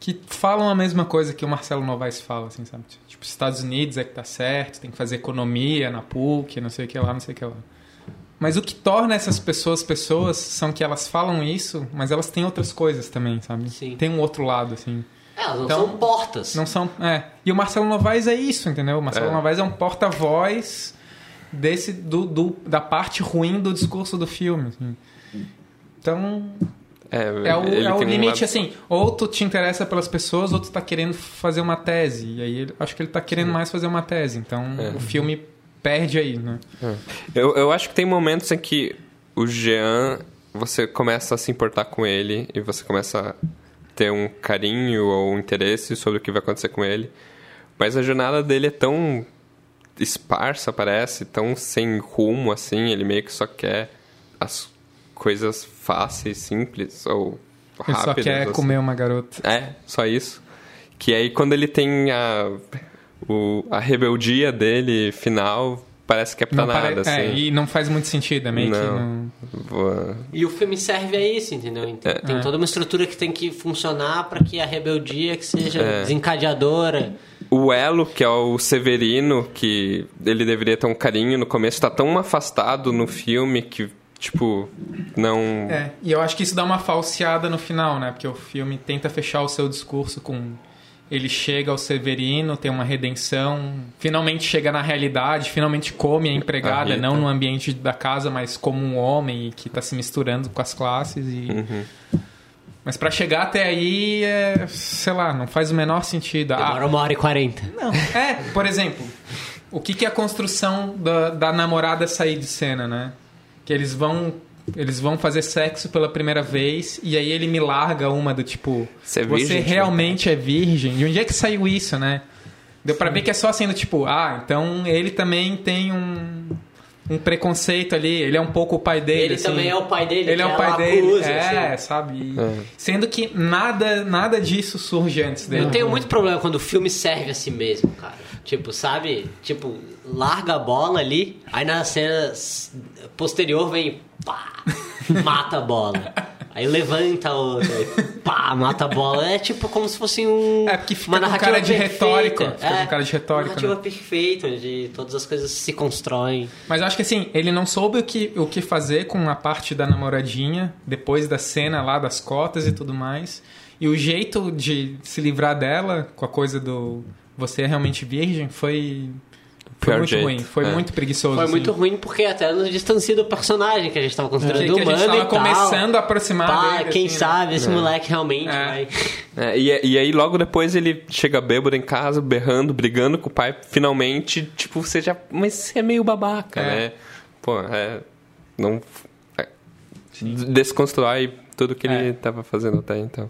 S3: que falam a mesma coisa que o Marcelo Novaes fala, assim, sabe? Tipo, Estados Unidos é que tá certo, tem que fazer economia na PUC, não sei o que lá, não sei o que lá. Mas o que torna essas pessoas pessoas são que elas falam isso, mas elas têm outras coisas também, sabe?
S1: Sim.
S3: Tem um outro lado, assim.
S1: É, elas não
S3: Então,
S1: são portas.
S3: Não são. É. E o Marcelo Novaes é isso, entendeu? O Marcelo
S2: É.
S3: Novaes é um porta-voz desse do, do- da parte ruim do discurso do filme. assim. Então,
S2: É,
S3: é o, é o
S2: um
S3: limite, assim. Ou tu te interessa pelas pessoas, ou tu tá querendo fazer uma tese. E aí, acho que ele tá querendo mais fazer uma tese. Então,
S2: É.
S3: o filme perde aí, né?
S2: Eu, eu acho que tem momentos em que o Jean, você começa a se importar com ele e você começa a ter um carinho ou um interesse sobre o que vai acontecer com ele. Mas a jornada dele é tão esparsa, parece, tão sem rumo assim. Ele meio que só quer as coisas fáceis, simples ou
S3: Ele
S2: rápidas.
S3: só quer
S2: assim.
S3: comer uma garota.
S2: É, só isso. Que aí quando ele tem a, o- a rebeldia dele final, parece que é pra
S3: Não pare-
S2: nada,
S3: é,
S2: assim.
S3: e não faz muito sentido, é meio que.
S2: Não.
S3: não-
S2: Vou-
S1: E o filme serve a isso, entendeu? Tem, tem
S3: É.
S1: toda uma estrutura que tem que funcionar para que a rebeldia que seja
S2: É.
S1: desencadeadora.
S2: O Elo, que é o Severino, que ele deveria ter um carinho no começo, tá tão afastado no filme que, tipo, não...
S3: É, e eu acho que isso dá uma falseada no final, né? Porque o filme tenta fechar o seu discurso com. Ele chega ao Severino, tem uma redenção, finalmente chega na realidade, finalmente come a empregada,
S2: A
S3: não no ambiente da casa, mas como um homem que tá se misturando com as classes. E...
S2: Uhum.
S3: Mas pra chegar até aí, é, sei lá, não faz o menor sentido. Ah,
S1: Demora uma hora e quarenta.
S3: não. É, por exemplo, o que, que é a construção da, da namorada sair de cena, né? Que eles vão. Eles vão fazer sexo pela primeira vez e aí ele me larga uma do tipo.
S2: Você é
S3: Você
S2: virgem,
S3: realmente é virgem? De onde é que saiu isso, né? Deu pra ver que é só assim do tipo, ah, então ele também tem um. um preconceito ali. Ele é um pouco o pai dele.
S1: Ele
S3: assim.
S1: também é o pai dele,
S3: Ele é o pai dele.
S1: acusa,
S3: é,
S1: assim.
S3: sabe? E-
S2: É.
S3: Sendo que nada, nada disso surge antes dele.
S1: Eu tenho muito problema quando o filme serve a si mesmo, cara. Tipo, sabe? Tipo, larga a bola ali, aí na cena posterior vem pá, mata a bola. Aí levanta a outra, aí, pá, mata a bola. É tipo como se fosse um.
S3: É, porque fica
S1: uma
S3: com
S1: narrativa
S3: cara de
S1: perfeita.
S3: retórico, fica
S1: É,
S3: com cara de retórico,
S1: Uma narrativa
S3: né?
S1: perfeita, onde todas as coisas se constroem.
S3: Mas eu acho que assim, ele não soube o que, o que fazer com a parte da namoradinha, depois da cena lá das cotas e tudo mais. E o jeito de se livrar dela, com a coisa do você é realmente virgem, foi, foi muito
S2: jeito.
S3: ruim. Foi
S2: É.
S3: muito preguiçoso.
S1: Foi
S3: assim.
S1: muito ruim porque até nos distancia do personagem que a gente tava
S3: Que,
S1: considerando
S3: que a
S1: humano
S3: gente tava
S1: e tal.
S3: começando a aproximar
S1: Pá,
S3: dele,
S1: quem
S3: assim, né?
S1: sabe esse moleque realmente
S3: É.
S1: vai.
S2: É, e, e aí, logo depois, ele chega bêbado em casa, berrando, brigando com o pai. Finalmente, tipo, você já... Mas você é meio babaca,
S3: É.
S2: né? Pô, é... Não... É, desconstrói tudo que ele
S3: É.
S2: tava fazendo até então.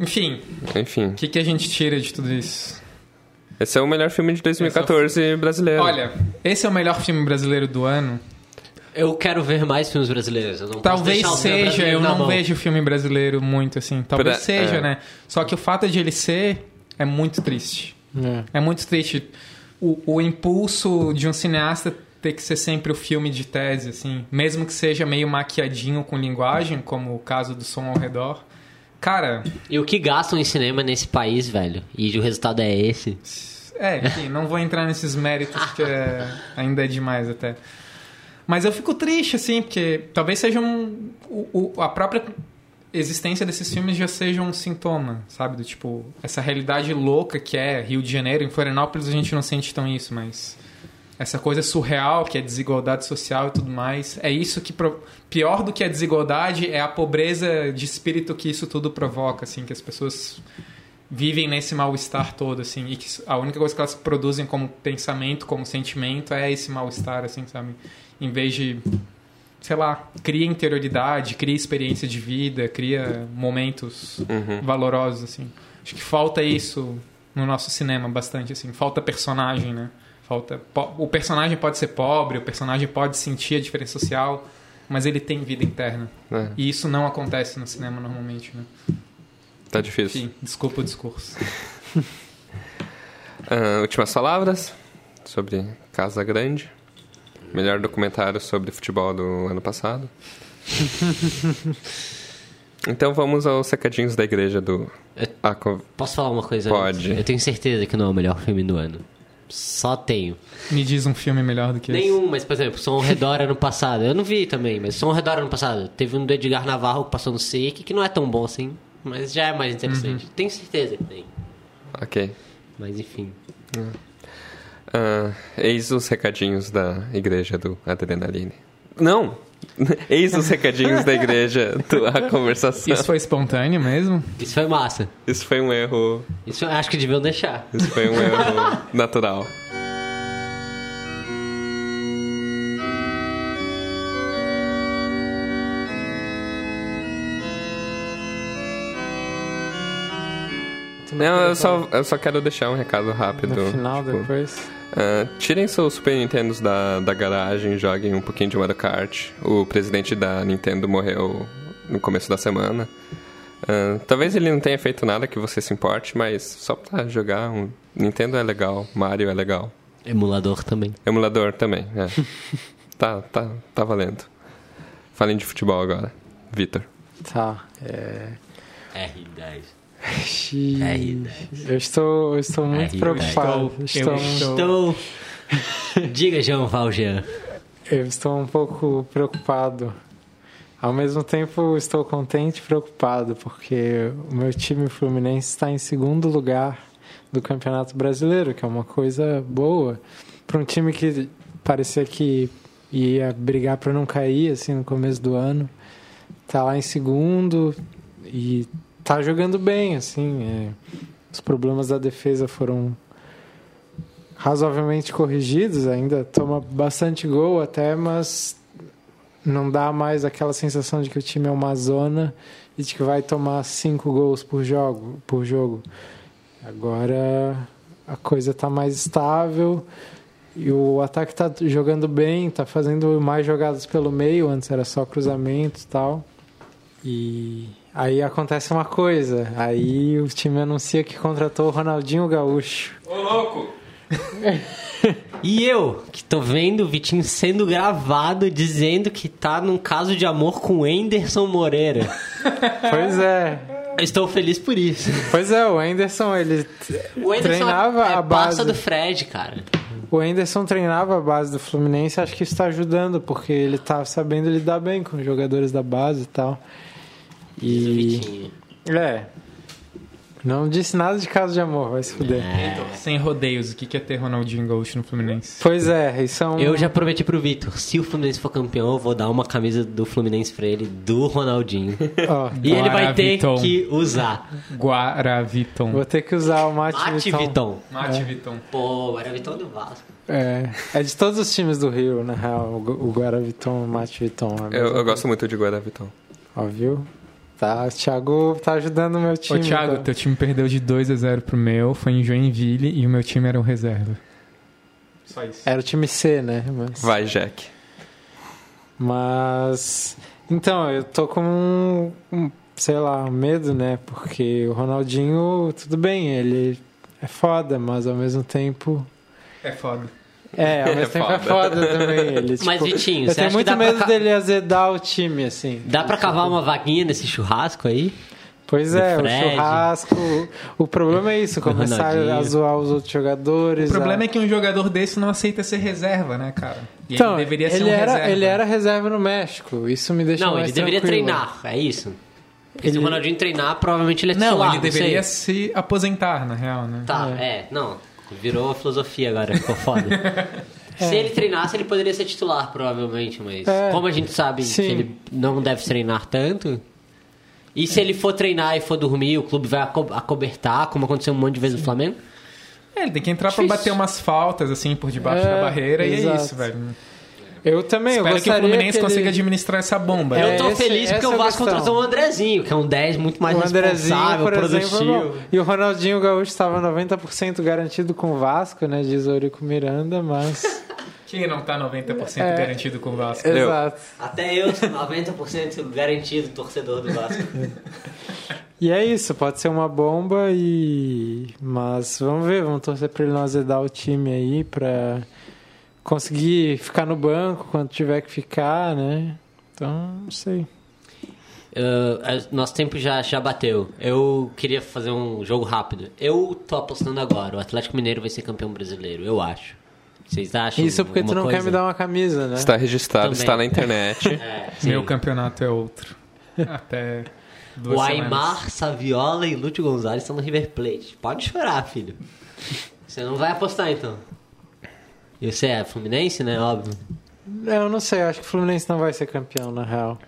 S3: Enfim,
S2: Enfim,
S3: o que, que a gente tira de tudo isso?
S2: Esse é o melhor filme de 2014 brasileiro.
S3: Olha, esse é o melhor filme brasileiro do ano.
S1: Eu quero ver mais filmes brasileiros. Eu não posso
S3: Talvez seja, eu não
S1: mão.
S3: vejo filme brasileiro muito assim. Talvez
S2: Pra-
S3: seja,
S2: é.
S3: né? Só que o fato de ele ser é muito triste.
S4: É.
S3: É muito triste. O, o impulso de um cineasta ter que ser sempre o filme de tese, assim. Mesmo que seja meio maquiadinho com linguagem, como o caso do Som ao Redor. Cara,
S1: E o que gastam em cinema nesse país, velho? E o resultado é esse.
S3: é, enfim, não vou entrar nesses méritos que é- ainda é demais até. Mas eu fico triste, assim, porque talvez seja um. o- o- a própria existência desses filmes já seja um sintoma, sabe? Do tipo, essa realidade louca que é Rio de Janeiro. Em Florianópolis a gente não sente tão isso, mas. Essa coisa surreal que é desigualdade social e tudo mais. É isso que. pro- Pior do que a desigualdade é a pobreza de espírito que isso tudo provoca, assim, que as pessoas vivem nesse mal-estar todo, assim, e que a única coisa que elas produzem como pensamento, como sentimento, é esse mal-estar, assim, sabe? Em vez de, sei lá, cria interioridade, cria experiência de vida, cria momentos valorosos, assim. Acho que falta isso no nosso cinema bastante, assim. Falta personagem, né? Falta... O personagem pode ser pobre, o personagem pode sentir a diferença social, mas ele tem vida interna.
S2: É,
S3: E isso não acontece no cinema normalmente, né?
S2: tá difícil.
S3: Enfim, desculpa o discurso.
S2: Ah, últimas palavras sobre Casa Grande. Melhor documentário sobre futebol do ano passado. então vamos aos secadinhos da igreja do. Co-
S1: Posso falar uma coisa?
S2: Pode.
S1: antes? Eu tenho certeza que não é o melhor filme do ano. Só tenho.
S3: Me diz um filme melhor do que esse.
S1: Nenhum, mas por exemplo, Som ao Redor ano passado. Eu não vi também, mas Som ao Redor ano passado. Teve um do Edgar Navarro que passou no SEC, que não é tão bom assim, mas já é mais interessante. Tenho certeza que tem.
S2: Ok.
S1: Mas enfim.
S2: Ah, eis os recadinhos da igreja do Adrenaline. Não! Eis os recadinhos da igreja A Conversação.
S3: Isso foi espontâneo mesmo?
S1: Isso foi massa.
S2: Isso foi um erro.
S1: Isso eu acho que deviam deixar.
S2: Isso foi um erro natural.
S4: Tu
S2: Não, eu só, eu só quero deixar um recado rápido.
S4: No final,
S2: tipo,
S4: depois.
S2: Ah, tirem seus Super Nintendos da, da garagem, joguem um pouquinho de Mario Kart. O presidente da Nintendo morreu no começo da semana. Ah, talvez ele não tenha feito nada que você se importe, mas só pra jogar um Nintendo é legal, Mario é legal.
S1: Emulador também.
S2: Emulador também, é. tá, tá, tá valendo. Falem de futebol agora. Vitor.
S4: Tá. É...
S1: R10.
S4: Xiii.
S1: R10.
S4: Eu estou, eu estou muito
S1: Eu
S4: preocupado.
S3: estou- eu
S4: Estou-.
S1: Diga, João Valjean.
S4: Eu estou um pouco preocupado. Ao mesmo tempo, estou contente e preocupado, porque o meu time Fluminense está em segundo lugar do Campeonato Brasileiro, que é uma coisa boa. Para um time que parecia que ia brigar para não cair assim no começo do ano, tá lá em segundo e tá jogando bem, assim. é. Os problemas da defesa foram razoavelmente corrigidos, ainda toma bastante gol até, mas não dá mais aquela sensação de que o time é uma zona e de que vai tomar cinco gols por jogo. Por jogo. Agora a coisa está mais estável e o ataque tá jogando bem, tá fazendo mais jogadas pelo meio, antes era só cruzamento e tal. E aí acontece uma coisa, aí o time anuncia que contratou o Ronaldinho Gaúcho.
S3: Ô, louco!
S1: E eu, que tô vendo o Vitinho sendo gravado dizendo que tá num caso de amor com o Anderson Moreira.
S4: Pois é.
S1: Eu estou feliz por isso.
S4: Pois é, o Anderson, ele
S1: O Anderson
S4: treinava
S1: é
S4: a
S1: passa
S4: base.
S1: do Fred, cara.
S4: O Anderson treinava a base do Fluminense, acho que isso tá ajudando, porque ele tá sabendo lidar bem com os jogadores da base e tal. E.
S1: Vitinho.
S4: É. Não disse nada de caso de amor, vai se fuder.
S1: É.
S3: Sem rodeios, o que que é ter Ronaldinho Gaúcho no Fluminense?
S4: Pois é, isso é um.
S1: Eu já prometi pro Vitor, se o Fluminense for campeão, eu vou dar uma camisa do Fluminense pra ele, do Ronaldinho.
S4: Ó,
S1: E ele vai ter
S3: Guaraviton.
S1: que usar.
S3: Guaraviton.
S4: vou ter que usar o Mate,
S1: Mate
S4: Viton.
S1: Viton.
S3: Mate Viton.
S1: Pô, o Viton do Vasco.
S4: É, é de todos os times do Rio, na real, o Gu- o Guaraviton, o Mate Viton. é
S2: Eu, eu gosto muito de Guaravitão.
S4: Ó, viu? Tá, o Thiago tá ajudando o meu
S3: Ô,
S4: time.
S3: Thiago,
S4: tá?
S3: teu time perdeu de 2 a 0 pro meu, foi em Joinville e o meu time era o reserva. Só isso.
S4: Era o time C, né? Mas...
S2: Vai, Jack.
S4: Mas. Então, eu tô com um, um, sei lá, um medo, né? Porque o Ronaldinho, tudo bem, ele é foda, mas ao mesmo tempo.
S3: É foda.
S4: É, ao
S2: É
S4: mesmo tempo é
S2: foda.
S4: também. Ele,
S1: Mas,
S4: tipo,
S1: Vitinho,
S4: eu
S1: você
S4: tenho
S1: acha que
S4: muito
S1: dá pra
S4: medo dele azedar o time, assim.
S1: Dá pra cavar uma vaguinha nesse churrasco aí?
S4: Pois
S1: do
S4: é, o churrasco. O problema é isso, começar a zoar os outros jogadores.
S3: O problema
S4: a...
S3: é que um jogador desse não aceita ser reserva, né, cara? E
S4: Então,
S3: ele deveria ser
S4: ele
S3: um
S4: era,
S3: reserva.
S4: ele era reserva no México. Isso me deixa
S1: não,
S4: mais
S1: ele deveria
S4: tranquilo.
S1: treinar, é isso. Porque se
S4: Ele-
S1: o Ronaldinho treinar, provavelmente ele é
S3: Não,
S1: titular,
S3: ele deveria se aposentar, na real, né?
S1: Tá, é. não. Virou filosofia agora, ficou foda. Se ele treinasse, ele poderia ser titular, provavelmente, mas
S4: É.
S1: como a gente sabe
S4: Sim.
S1: que ele não deve treinar tanto. E se ele for treinar e for dormir, o clube vai aco- acobertar, como aconteceu um monte de vezes no Flamengo?
S3: É, ele tem que entrar pra
S1: Difícil.
S3: bater umas faltas, assim, por debaixo
S4: É,
S3: da barreira e é
S4: exato.
S3: isso, velho.
S4: Eu também, eu
S3: Espero que o
S4: gostaria
S3: Fluminense
S4: que ele-
S3: consiga administrar essa bomba.
S1: Eu tô
S4: esse-
S1: feliz porque o
S4: é a
S1: Vasco contratou o Andrezinho, que é um 10 muito mais
S4: o Andrezinho,
S1: responsável,
S4: por exemplo,
S1: produtivo.
S4: bom. E o Ronaldinho Gaúcho estava 90% garantido com o Vasco, né? Diz o Eurico Miranda, mas.
S3: Quem não tá 90%
S4: É.
S3: garantido com o Vasco?
S2: Eu.
S4: Exato.
S1: Até eu sou 90% garantido torcedor do Vasco.
S4: E é isso, pode ser uma bomba e. Mas vamos ver, vamos torcer pra ele não azedar o time aí, pra conseguir ficar no banco quando tiver que ficar, né? Então, não sei.
S1: Uh, nosso tempo já, já bateu. Eu queria fazer um jogo rápido. Eu tô apostando agora. O Atlético Mineiro vai ser campeão brasileiro, eu acho. Vocês acham?
S4: Isso porque tu não quer
S1: coisa?
S4: me dar uma camisa, né?
S2: Está registrado,
S1: Também.
S2: está na internet.
S1: É.
S3: Meu campeonato é outro. Até duas
S1: O. Aymar, Saviola e Lúcio Gonzalez estão no River Plate. Pode chorar, filho. Você não vai apostar então. E você é Fluminense, né? Óbvio.
S4: Eu não sei, eu acho que o Fluminense não vai ser campeão, na real.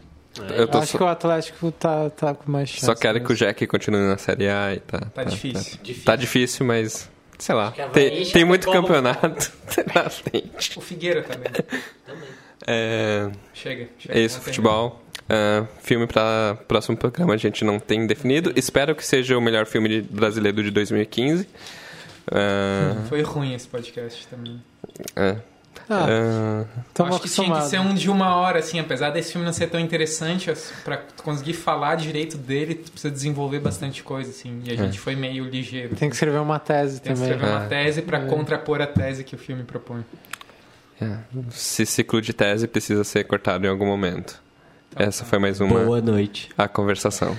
S2: Eu tô
S4: acho
S2: só,
S4: que o Atlético tá, tá com mais chance.
S2: só quero que o. Jack continue na Série A e tá.
S3: Tá difícil.
S1: Difícil.
S2: Tá difícil, mas. Sei lá. Tem, tem muito
S1: Chapecó,
S2: campeonato na frente.
S3: O Figueira também.
S2: É,
S3: Chega. chega
S2: é isso, futebol. É, filme para próximo programa a gente não tem definido. Espero que seja o melhor filme brasileiro de 2015. É,
S3: terminar. Foi ruim esse podcast também.
S2: é,
S4: Ah,
S2: é,
S4: tamo
S3: Acho que tinha que ser um de uma hora, assim, apesar desse filme não ser tão interessante, tu conseguir falar direito dele, tu precisa desenvolver bastante coisa, assim. E a gente foi meio ligeiro.
S4: Tem que escrever uma tese
S3: Tem que
S4: também.
S3: escrever uma
S2: É.
S3: tese pra contrapor a tese que o filme propõe.
S2: é. Esse ciclo de tese precisa ser cortado em algum momento. Essa foi mais uma
S1: Boa noite.
S2: a conversação.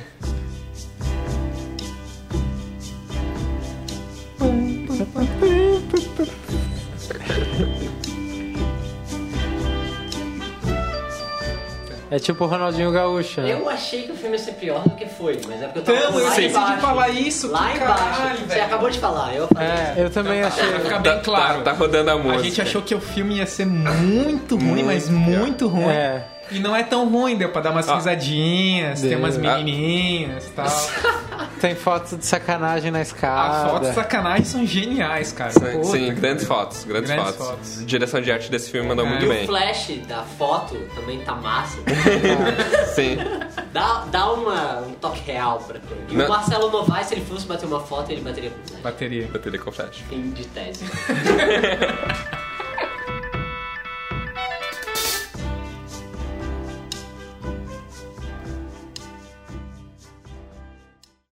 S4: É tipo o Ronaldinho Gaúcho, né?
S1: Eu achei que o filme ia ser pior do que foi, mas é porque eu tava
S3: Então, eu
S1: lá
S3: esqueci de
S1: embaixo.
S3: falar isso,
S1: Lá embaixo.
S3: caralho,
S1: Você
S3: velho.
S1: acabou de falar, eu falei.
S4: É, eu também achei.
S3: Pra ficar bem
S2: Tá-
S3: claro.
S2: Tá, tá rodando a
S3: A
S2: música.
S3: gente achou que o filme ia ser muito ruim, mas muito ruim.
S4: É.
S3: E não é tão ruim, deu pra dar umas
S2: Ah.
S3: risadinhas, tem
S4: Deu.
S3: umas
S2: Ah.
S3: menininhas e tal.
S4: Tem fotos de sacanagem na escada.
S3: As fotos de sacanagem são geniais, cara.
S2: Sim,
S3: Puta
S2: sim, grandes fotos, grandes,
S3: Grandes
S2: fotos.
S3: fotos.
S2: Direção de arte desse filme mandou
S3: É.
S2: muito
S1: E o
S2: bem.
S1: flash da foto também tá massa.
S2: Sim.
S1: Dá, dá uma, um toque real pra coisa. E
S2: Não.
S1: o Marcelo Novaes, se ele fosse bater uma foto, ele bateria com flash.
S3: Bateria.
S2: Bateria com flash.
S1: Fim de tese.